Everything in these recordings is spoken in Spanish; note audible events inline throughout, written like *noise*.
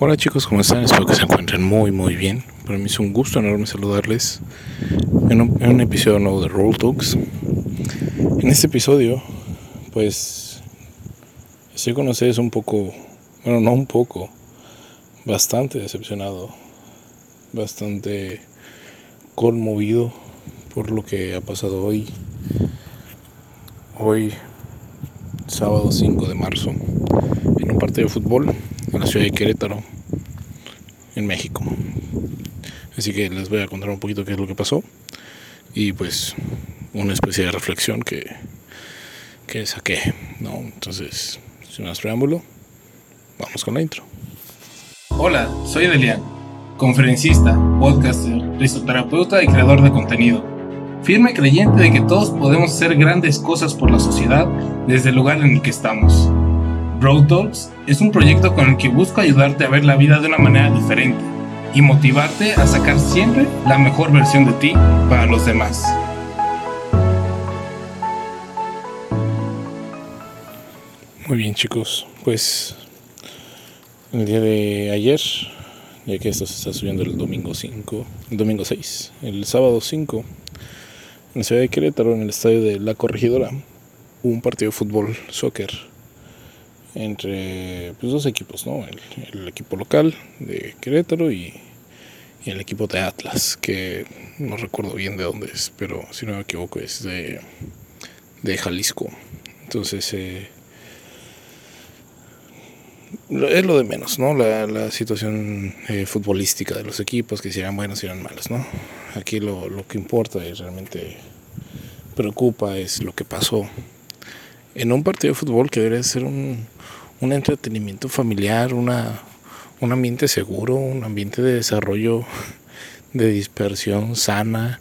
Hola chicos, ¿cómo están? Espero que se encuentren muy muy bien. Para mí es un gusto enorme saludarles en un, episodio nuevo de Roll Talks. En este episodio, pues estoy con ustedes un poco, bueno, no un poco, bastante decepcionado, bastante conmovido por lo que ha pasado hoy. Hoy, sábado 5 de marzo, en un partido de fútbol en ciudad de Querétaro, en México. Así que les voy a contar un poquito qué es lo que pasó y pues una especie de reflexión que, que saqué, ¿no? Entonces, sin más preámbulo, vamos con la intro. Hola, soy Delian, conferencista, podcaster, risoterapeuta y creador de contenido. Firme creyente de que todos podemos hacer grandes cosas por la sociedad desde el lugar en el que estamos Road Talks es un proyecto con el que busco ayudarte a ver la vida de una manera diferente y motivarte a sacar siempre la mejor versión de ti para los demás. Muy bien chicos, pues el día de ayer, ya que esto se está subiendo el domingo 5, el domingo 6, el sábado 5, en la ciudad de Querétaro, en el estadio de La Corregidora, hubo un partido de fútbol, soccer, entre pues, dos equipos, ¿no? El, equipo local de Querétaro y, el equipo de Atlas, que no recuerdo bien de dónde es, pero si no me equivoco es de, de Jalisco. Entonces, eh, es lo de menos, ¿no? La, situación eh, futbolística de los equipos, que si eran buenos, si eran malos, ¿no? Aquí lo, lo que importa y realmente preocupa es lo que pasó en un partido de fútbol que debería ser un, un entretenimiento familiar, una, un ambiente seguro, un ambiente de desarrollo, de dispersión sana.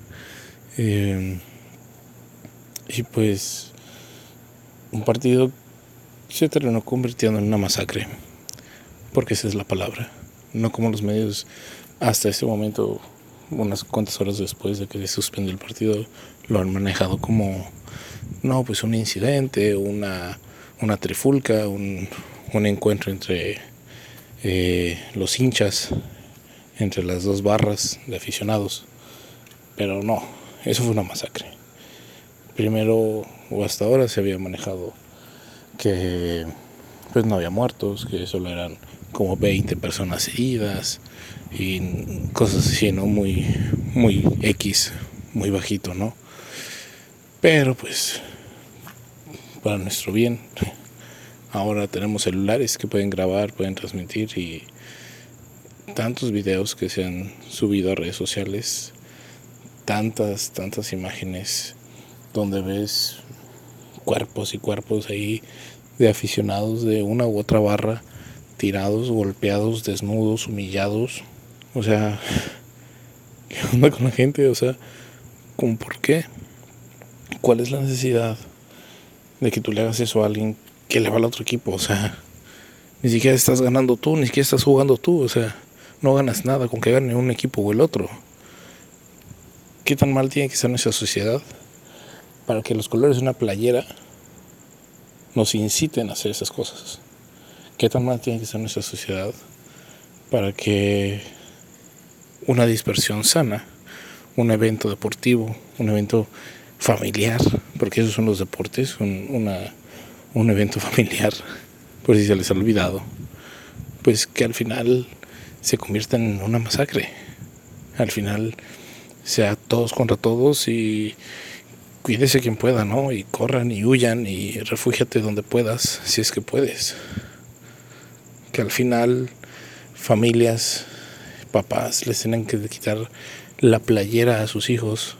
Eh, y pues un partido se terminó convirtiendo en una masacre, porque esa es la palabra, no como los medios hasta este momento, unas cuantas horas después de que se suspende el partido, lo han manejado como, no, pues un incidente, una una trifulca, un, encuentro entre eh, los hinchas, entre las dos barras de aficionados. Pero no, eso fue una masacre. Primero o hasta ahora se había manejado que pues no había muertos, que solo eran como 20 personas heridas y cosas así, ¿no? Muy, muy X, muy bajito, ¿no? Pero pues para nuestro bien. Ahora tenemos celulares que pueden grabar, pueden transmitir y tantos videos que se han subido a redes sociales, tantas, tantas imágenes donde ves cuerpos y cuerpos ahí de aficionados de una u otra barra, tirados, golpeados, desnudos, humillados. O sea, *laughs* ¿qué onda con la gente? O sea, ¿con por qué? ¿Cuál es la necesidad? de que tú le hagas eso a alguien que le va al otro equipo. O sea, ni siquiera estás ganando tú, ni siquiera estás jugando tú. O sea, no ganas nada con que gane un equipo o el otro. ¿Qué tan mal tiene que ser nuestra sociedad para que los colores de una playera nos inciten a hacer esas cosas? ¿Qué tan mal tiene que ser nuestra sociedad para que una dispersión sana, un evento deportivo, un evento familiar, porque esos son los deportes, un, una, un evento familiar, por si se les ha olvidado, pues que al final se convierta en una masacre. Al final sea todos contra todos y cuídese quien pueda, ¿no? Y corran y huyan y refúgiate donde puedas, si es que puedes. Que al final familias, papás les tienen que quitar la playera a sus hijos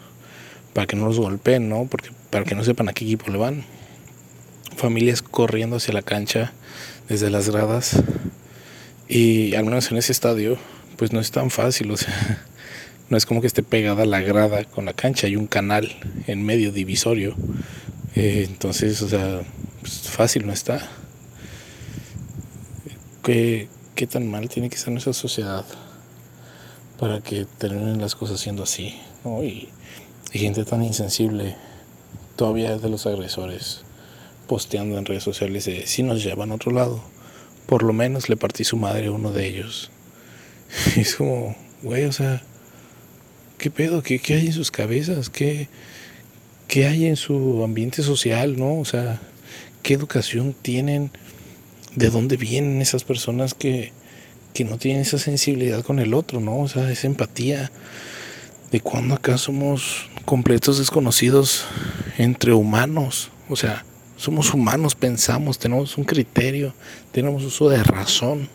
para que no los golpeen, ¿no? Porque para que no sepan a qué equipo le van. Familias corriendo hacia la cancha desde las gradas y al menos en ese estadio pues no es tan fácil, o sea, *laughs* no es como que esté pegada la grada con la cancha, hay un canal en medio divisorio. Eh, entonces, o sea, pues, fácil no está. ¿Qué, ¿Qué tan mal tiene que ser nuestra sociedad para que terminen las cosas siendo así? Y y gente tan insensible todavía de los agresores posteando en redes sociales de si nos llevan a otro lado, por lo menos le partí su madre a uno de ellos. *laughs* Y es como, güey, o sea, ¿qué pedo? ¿Qué, qué hay en sus cabezas? ¿Qué, ¿Qué hay en su ambiente social? ¿No? O sea, ¿qué educación tienen? ¿De dónde vienen esas personas que, que no tienen esa sensibilidad con el otro, ¿no? O sea, esa empatía. ¿De cuándo acá somos completos desconocidos entre humanos? O sea, somos humanos, pensamos, tenemos un criterio, tenemos uso de razón.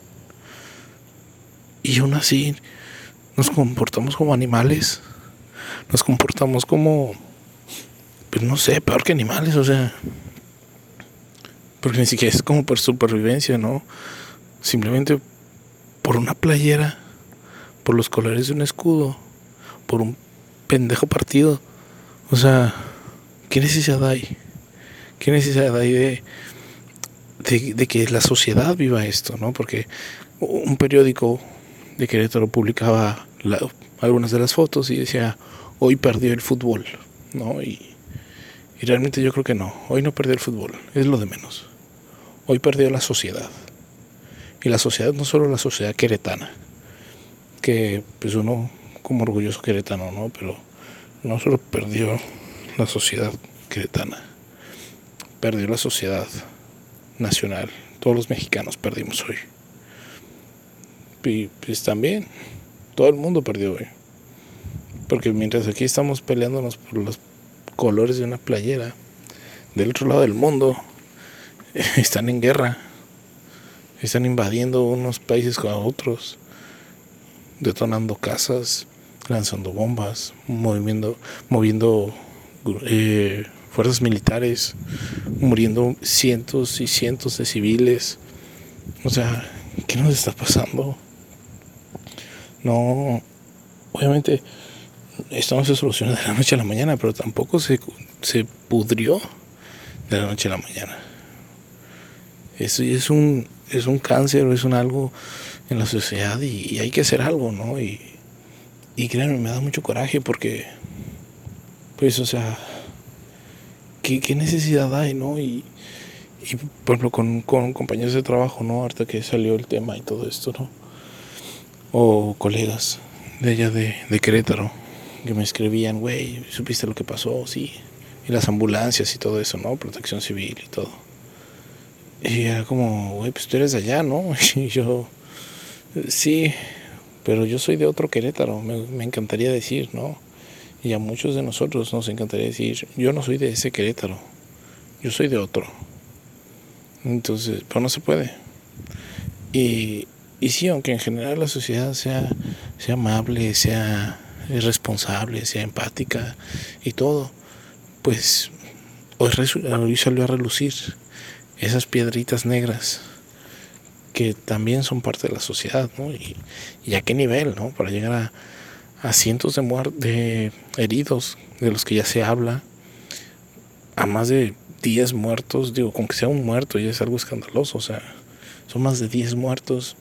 Y aún así nos comportamos como animales. Nos comportamos como, pues no sé, peor que animales, o sea. Porque ni siquiera es como por supervivencia, ¿no? Simplemente por una playera, por los colores de un escudo, por un pendejo partido. O sea, ¿qué necesidad hay? ¿Qué necesidad hay de, de, que la sociedad viva esto? ¿no? Porque un periódico de Querétaro publicaba algunas de las fotos y decía, hoy perdió el fútbol. ¿no? Y, y realmente yo creo que no, hoy no perdió el fútbol, es lo de menos. Hoy perdió la sociedad. Y la sociedad, no solo la sociedad queretana, que pues uno como orgulloso queretano, ¿no? Pero no solo perdió la sociedad queretana, perdió la sociedad nacional. Todos los mexicanos perdimos hoy. Y pues también, todo el mundo perdió hoy. Porque mientras aquí estamos peleándonos por los colores de una playera, del otro lado del mundo *laughs* están en guerra. Están invadiendo unos países con otros, detonando casas, lanzando bombas, moviendo, moviendo eh, fuerzas militares, muriendo cientos y cientos de civiles. O sea, ¿qué nos está pasando? No, obviamente esto no se soluciona de la noche a la mañana, pero tampoco se, se pudrió de la noche a la mañana. Eso es un, es un cáncer, es un algo en la sociedad y, hay que hacer algo, ¿no? Y créanme, me da mucho coraje porque, pues, o sea, ¿qué, necesidad hay, no? Y, y por ejemplo, con, con, compañeros de trabajo, ¿no? Ahorita que salió el tema y todo esto, ¿no? O colegas de allá de, de Querétaro que me escribían, güey, ¿supiste lo que pasó? Sí. Y las ambulancias y todo eso, ¿no? Protección civil y todo. Y era como, güey, pues tú eres de allá, ¿no? *laughs* Y yo, sí, pero yo soy de otro Querétaro, me, me encantaría decir, ¿no? Y a muchos de nosotros nos encantaría decir, yo no soy de ese Querétaro, yo soy de otro. Entonces, pero no se puede. Y, y sí, aunque en general la sociedad sea, sea amable, sea responsable, sea empática y todo, pues hoy, salió a relucir esas piedritas negras que también son parte de la sociedad, ¿no? Y, y a qué nivel, ¿no? Para llegar a, a cientos de, de heridos de los que ya se habla, a más de 10 muertos, digo, con que sea un muerto ya es algo escandaloso, o sea, son más de 10 muertos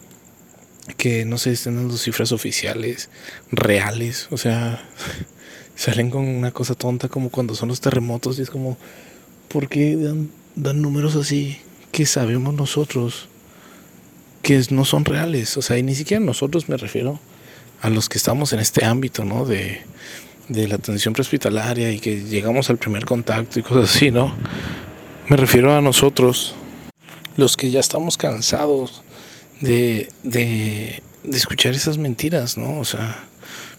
que no se estén dando cifras oficiales, reales, o sea, *laughs* salen con una cosa tonta como cuando son los terremotos y es como, ¿por qué dan, dan números así que sabemos nosotros que no son reales? O sea, y ni siquiera nosotros me refiero a los que estamos en este ámbito, ¿no? De, de la atención prehospitalaria y que llegamos al primer contacto y cosas así, ¿no? Me refiero a nosotros, los que ya estamos cansados de, de, de escuchar esas mentiras, ¿no? O sea,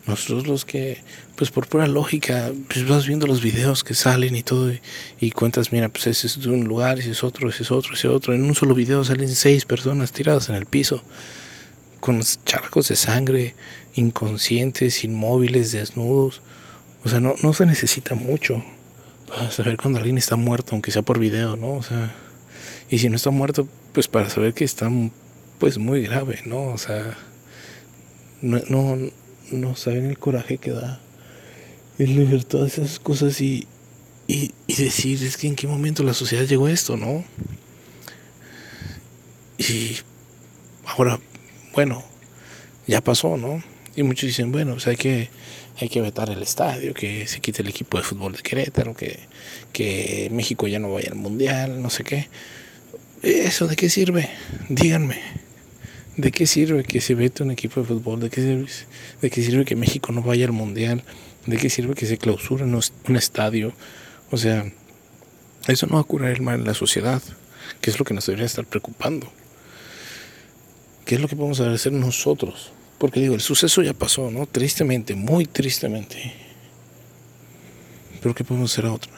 nosotros los que, pues por pura lógica, pues vas viendo los videos que salen y todo y, cuentas, mira, pues ese es de un lugar, ese es otro, ese es otro, ese es otro. En un solo video salen seis personas tiradas en el piso con charcos de sangre, inconscientes, inmóviles, desnudos. O sea, no, no se necesita mucho para saber cuando alguien está muerto, aunque sea por video, ¿no? O sea, y si no está muerto, pues para saber que está pues muy grave, ¿no? O sea, no, no, no saben el coraje que da el leer todas esas cosas y, y, y decir, es que en qué momento la sociedad llegó a esto, ¿no? Y ahora bueno, ya pasó, ¿no? Y muchos dicen, bueno, pues hay que, hay que vetar el estadio, que se quite el equipo de fútbol de Querétaro, que, que México ya no vaya al mundial, no sé qué. ¿Eso de qué sirve? Díganme. ¿De qué sirve que se vete un equipo de fútbol? ¿De qué sirve, de qué sirve que México no vaya al mundial? ¿De qué sirve que se clausure un estadio? O sea, eso no va a curar el mal en la sociedad, que es lo que nos debería estar preocupando. ¿Qué es lo que podemos hacer nosotros? Porque digo, el suceso ya pasó, ¿no? Tristemente, muy tristemente. Pero ¿qué podemos hacer a otra?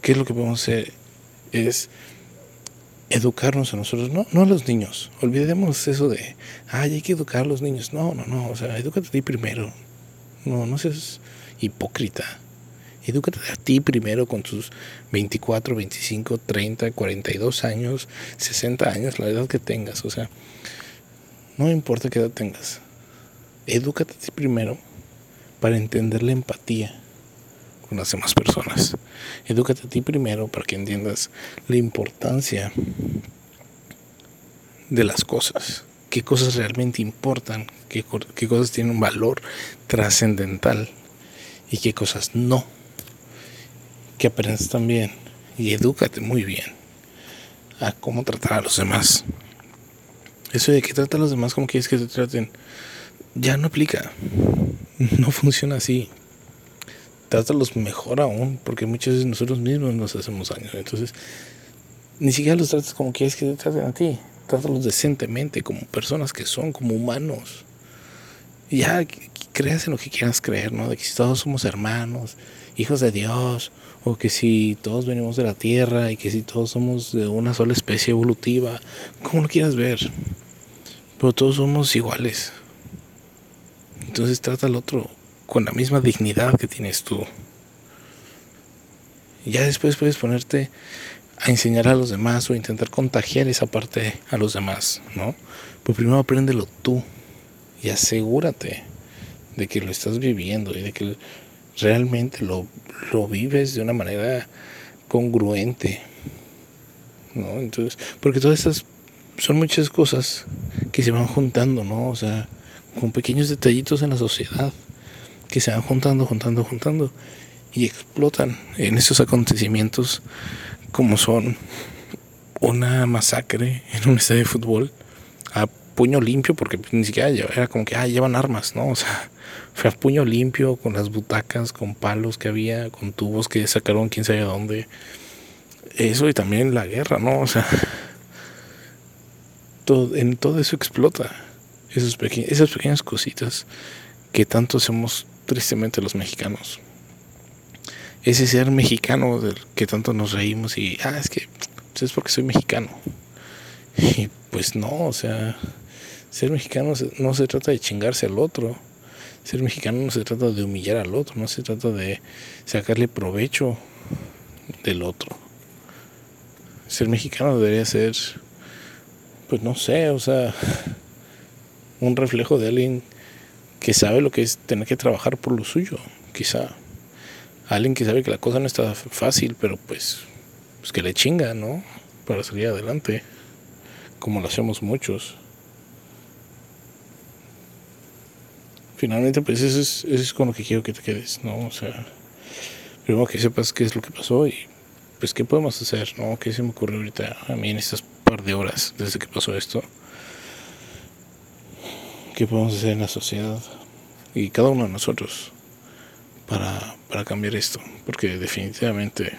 ¿Qué es lo que podemos hacer? Es educarnos a nosotros, no, no a los niños. Olvidemos eso de, ay, hay que educar a los niños. No, no, no, o sea, edúcate a ti primero. No, no seas hipócrita. Edúcate a ti primero con tus 24, 25, 30, 42 años, 60 años, la edad que tengas. O sea, no importa qué edad tengas. Edúcate a ti primero para entender la empatía con las demás personas. Edúcate a ti primero para que entiendas la importancia de las cosas, qué cosas realmente importan, qué, qué cosas tienen un valor trascendental y qué cosas no. Que aprendas también y edúcate muy bien a cómo tratar a los demás. Eso de que trata a los demás como quieres que te traten, ya no aplica. No funciona así trátalos mejor aún, porque muchas veces nosotros mismos nos hacemos daño. Entonces, ni siquiera los trates como quieres que te traten a ti. Trátalos decentemente, como personas que son, como humanos. Ya, creas en lo que quieras creer, ¿no? De que todos somos hermanos, hijos de Dios, o que si todos venimos de la tierra y que si todos somos de una sola especie evolutiva, como lo quieras ver. Pero todos somos iguales. Entonces trata al otro con la misma dignidad que tienes tú. Ya después puedes ponerte a enseñar a los demás o intentar contagiar esa parte a los demás, ¿no? Pues primero apréndelo tú y asegúrate de que lo estás viviendo y de que realmente lo, lo vives de una manera congruente, ¿no? Entonces, porque todas estas son muchas cosas que se van juntando, ¿no? O sea, con pequeños detallitos en la sociedad que se van juntando, juntando, juntando y explotan en esos acontecimientos como son una masacre en un estadio de fútbol a puño limpio, porque ni siquiera era como que ah, llevan armas, ¿no? O sea, *laughs* fue a puño limpio con las butacas, con palos que había, con tubos que sacaron quién sabe dónde. Eso y también la guerra, ¿no? O sea, *laughs* todo, en todo eso explota. Esos esas pequeñas cositas que tanto hacemos tristemente los mexicanos. Ese ser mexicano del que tanto nos reímos y, ah, es que pues, es porque soy mexicano. *laughs* Y pues no, o sea, ser mexicano no se trata de chingarse al otro. Ser mexicano no se trata de humillar al otro, no se trata de sacarle provecho del otro. Ser mexicano debería ser, pues no sé, o sea, *laughs* un reflejo de alguien que sabe lo que es tener que trabajar por lo suyo, quizá. Alguien que sabe que la cosa no está fácil, pero pues, pues que le chinga, ¿no? Para salir adelante, como lo hacemos muchos. Finalmente, pues eso es, eso es con lo que quiero que te quedes, ¿no? O sea, primero que sepas qué es lo que pasó y pues qué podemos hacer, ¿no? ¿Qué se me ocurrió ahorita a mí en estas par de horas desde que pasó esto? qué podemos hacer en la sociedad y cada uno de nosotros para, para cambiar esto, porque definitivamente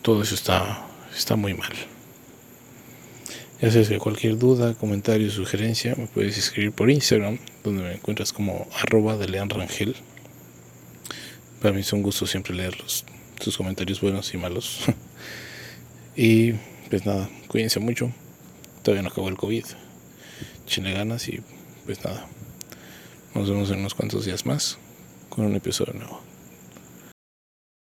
todo eso está, está muy mal. Ya sabes que cualquier duda, comentario, sugerencia me puedes escribir por Instagram, donde me encuentras como arroba de Lean Rangel. Para mí es un gusto siempre leerlos, tus comentarios buenos y malos. *laughs* y pues nada, cuídense mucho. Todavía no acabó el COVID. Chile ganas y pues nada, nos vemos en unos cuantos días más con un episodio nuevo.